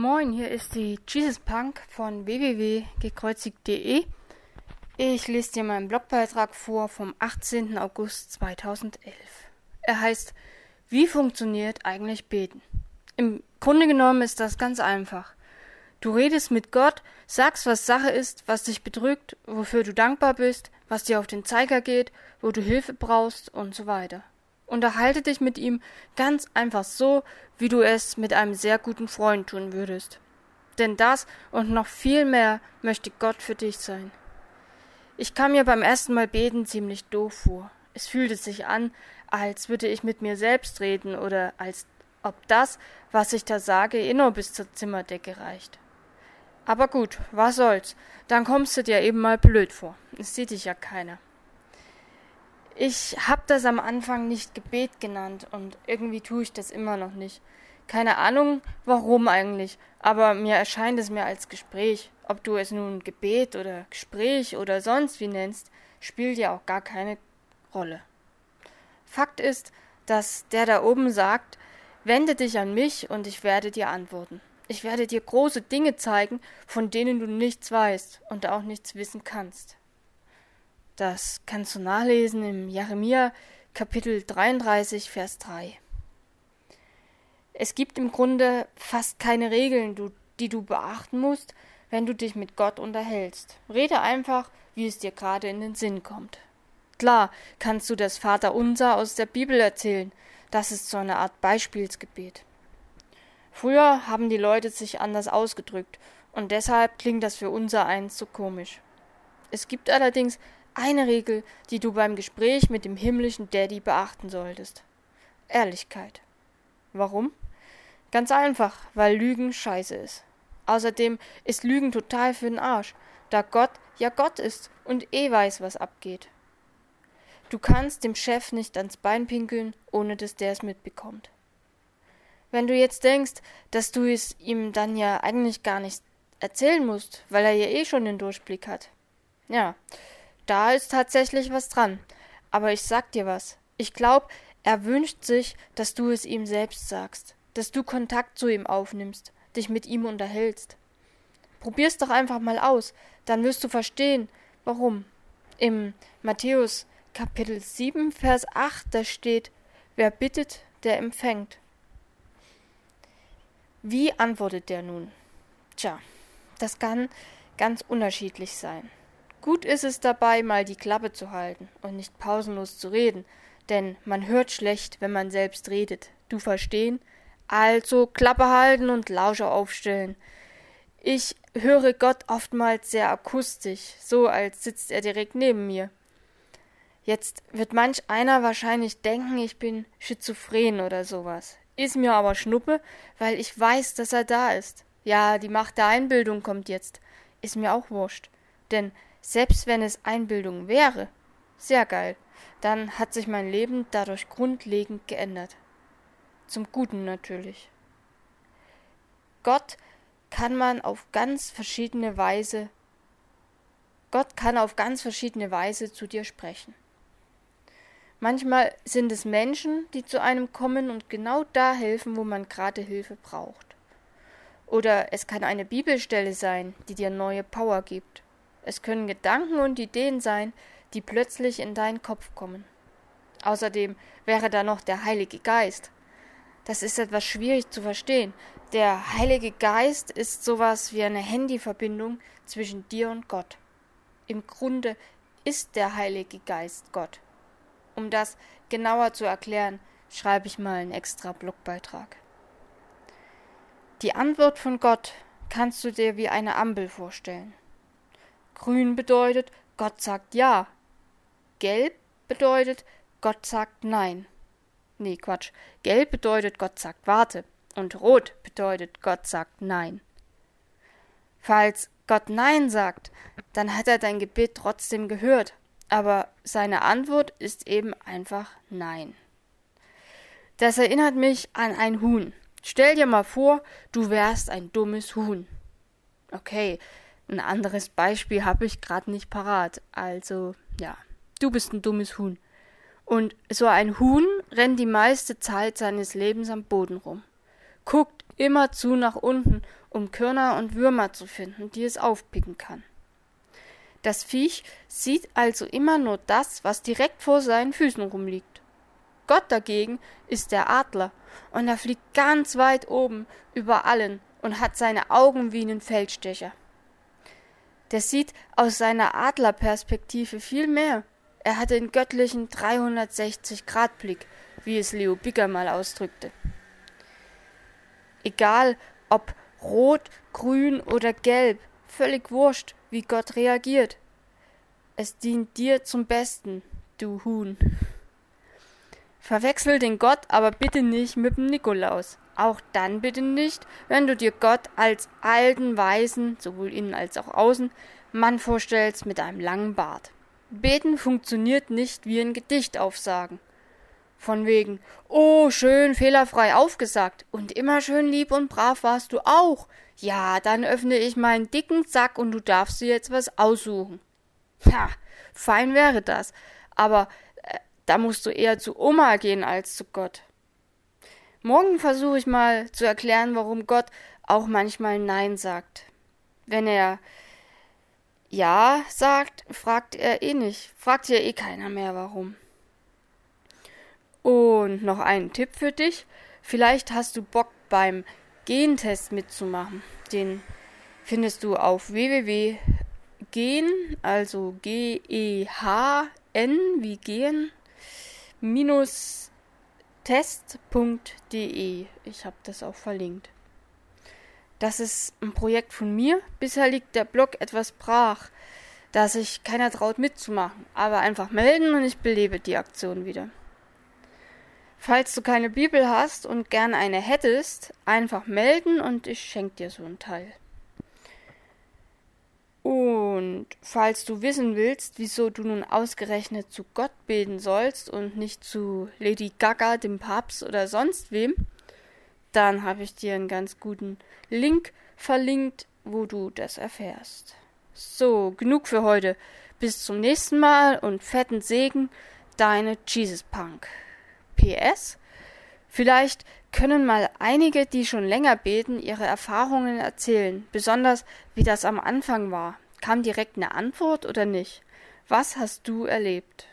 Moin, hier ist die Jesus Punk von www.gekreuzigt.de. Ich lese dir meinen Blogbeitrag vor vom 18. August 2011. Er heißt Wie funktioniert eigentlich Beten? Im Grunde genommen ist das ganz einfach. Du redest mit Gott, sagst, was Sache ist, was dich bedrückt, wofür du dankbar bist, was dir auf den Zeiger geht, wo du Hilfe brauchst und so weiter. Unterhalte dich mit ihm ganz einfach so, wie du es mit einem sehr guten Freund tun würdest. Denn das und noch viel mehr möchte Gott für dich sein. Ich kam mir beim ersten Mal beten ziemlich doof vor. Es fühlte sich an, als würde ich mit mir selbst reden oder als ob das, was ich da sage, eh nur bis zur Zimmerdecke reicht. Aber gut, was soll's, dann kommst du dir eben mal blöd vor. Es sieht dich ja keiner. Ich habe das am Anfang nicht Gebet genannt und irgendwie tue ich das immer noch nicht. Keine Ahnung, warum eigentlich, aber mir erscheint es mir als Gespräch. Ob du es nun Gebet oder Gespräch oder sonst wie nennst, spielt ja auch gar keine Rolle. Fakt ist, dass der da oben sagt, wende dich an mich und ich werde dir antworten. Ich werde dir große Dinge zeigen, von denen du nichts weißt und auch nichts wissen kannst. Das kannst du nachlesen im Jeremia Kapitel 33, Vers 3. Es gibt im Grunde fast keine Regeln, die du beachten musst, wenn du dich mit Gott unterhältst. Rede einfach, wie es dir gerade in den Sinn kommt. Klar kannst du das Vaterunser aus der Bibel erzählen. Das ist so eine Art Beispielsgebet. Früher haben die Leute sich anders ausgedrückt und deshalb klingt das für unser eins so komisch. Es gibt allerdings eine Regel, die du beim Gespräch mit dem himmlischen Daddy beachten solltest. Ehrlichkeit. Warum? Ganz einfach, weil Lügen scheiße ist. Außerdem ist Lügen total für den Arsch, da Gott ja Gott ist und eh weiß, was abgeht. Du kannst dem Chef nicht ans Bein pinkeln, ohne dass der es mitbekommt. Wenn du jetzt denkst, dass du es ihm dann ja eigentlich gar nicht erzählen musst, weil er ja eh schon den Durchblick hat. Ja, da ist tatsächlich was dran. Aber ich sag dir was. Ich glaub, er wünscht sich, dass du es ihm selbst sagst, dass du Kontakt zu ihm aufnimmst, dich mit ihm unterhältst. Probier's doch einfach mal aus, dann wirst du verstehen, warum. Im Matthäus Kapitel 7, Vers 8, da steht, wer bittet, der empfängt. Wie antwortet der nun? Tja, das kann ganz unterschiedlich sein. Gut ist es dabei, mal die Klappe zu halten und nicht pausenlos zu reden, denn man hört schlecht, wenn man selbst redet. Du verstehen? Also Klappe halten und Lauscher aufstellen. Ich höre Gott oftmals sehr akustisch, so als sitzt er direkt neben mir. Jetzt wird manch einer wahrscheinlich denken, ich bin schizophren oder sowas. Ist mir aber Schnuppe, weil ich weiß, dass er da ist. Ja, die Macht der Einbildung kommt jetzt. Ist mir auch wurscht. Denn selbst wenn es Einbildung wäre, sehr geil, dann hat sich mein Leben dadurch grundlegend geändert. Zum Guten natürlich. Gott kann man auf ganz verschiedene Weise Gott kann auf ganz verschiedene Weise zu dir sprechen. Manchmal sind es Menschen, die zu einem kommen und genau da helfen, wo man gerade Hilfe braucht. Oder es kann eine Bibelstelle sein, die dir neue Power gibt. Es können Gedanken und Ideen sein, die plötzlich in deinen Kopf kommen. Außerdem wäre da noch der Heilige Geist. Das ist etwas schwierig zu verstehen. Der Heilige Geist ist sowas wie eine Handyverbindung zwischen dir und Gott. Im Grunde ist der Heilige Geist Gott. Um das genauer zu erklären, schreibe ich mal einen extra Blogbeitrag. Die Antwort von Gott kannst du dir wie eine Ampel vorstellen. Grün bedeutet, Gott sagt ja. Gelb bedeutet, Gott sagt nein. Nee, Quatsch. Gelb bedeutet, Gott sagt warte. Und rot bedeutet, Gott sagt nein. Falls Gott Nein sagt, dann hat er dein Gebet trotzdem gehört, aber seine Antwort ist eben einfach Nein. Das erinnert mich an ein Huhn. Stell dir mal vor, du wärst ein dummes Huhn. Okay, ein anderes Beispiel habe ich gerade nicht parat. Also, ja, du bist ein dummes Huhn. Und so ein Huhn rennt die meiste Zeit seines Lebens am Boden rum. guckt immerzu nach unten, um Körner und Würmer zu finden, die es aufpicken kann. Das Viech sieht also immer nur das, was direkt vor seinen Füßen rumliegt. Gott dagegen ist der Adler, und er fliegt ganz weit oben über allen und hat seine Augen wie einen Feldstecher. Der sieht aus seiner Adlerperspektive viel mehr. Er hat den göttlichen 360-Grad-Blick, wie es Leo Bigger mal ausdrückte. Egal ob rot, grün oder gelb, völlig wurscht, wie Gott reagiert. Es dient dir zum Besten, du Huhn. Verwechsel den Gott aber bitte nicht mit dem Nikolaus. Auch dann bitte nicht, wenn du dir Gott als alten, weisen, sowohl innen als auch außen, Mann vorstellst mit einem langen Bart. Beten funktioniert nicht wie ein Gedicht aufsagen. Von wegen, oh, schön fehlerfrei aufgesagt und immer schön lieb und brav warst du auch. Ja, dann öffne ich meinen dicken Sack und du darfst dir jetzt was aussuchen. Ja, fein wäre das, aber äh, da musst du eher zu Oma gehen als zu Gott. Morgen versuche ich mal zu erklären, warum Gott auch manchmal Nein sagt. Wenn er Ja sagt, fragt er eh nicht, fragt ja eh keiner mehr warum. Und noch ein Tipp für dich. Vielleicht hast du Bock beim Gentest mitzumachen. Den findest du auf www.gen, also G-E-H-N wie gehen, minus test.de. Ich habe das auch verlinkt. Das ist ein Projekt von mir. Bisher liegt der Blog etwas brach, da sich keiner traut mitzumachen. Aber einfach melden und ich belebe die Aktion wieder. Falls du keine Bibel hast und gern eine hättest, einfach melden und ich schenke dir so ein Teil. Und falls du wissen willst, wieso du nun ausgerechnet zu Gott beten sollst und nicht zu Lady Gaga, dem Papst oder sonst wem, dann habe ich dir einen ganz guten Link verlinkt, wo du das erfährst. So, genug für heute. Bis zum nächsten Mal und fetten Segen, deine Jesus Punk. PS Vielleicht können mal einige, die schon länger beten, ihre Erfahrungen erzählen, besonders wie das am Anfang war. Kam direkt eine Antwort oder nicht? Was hast du erlebt?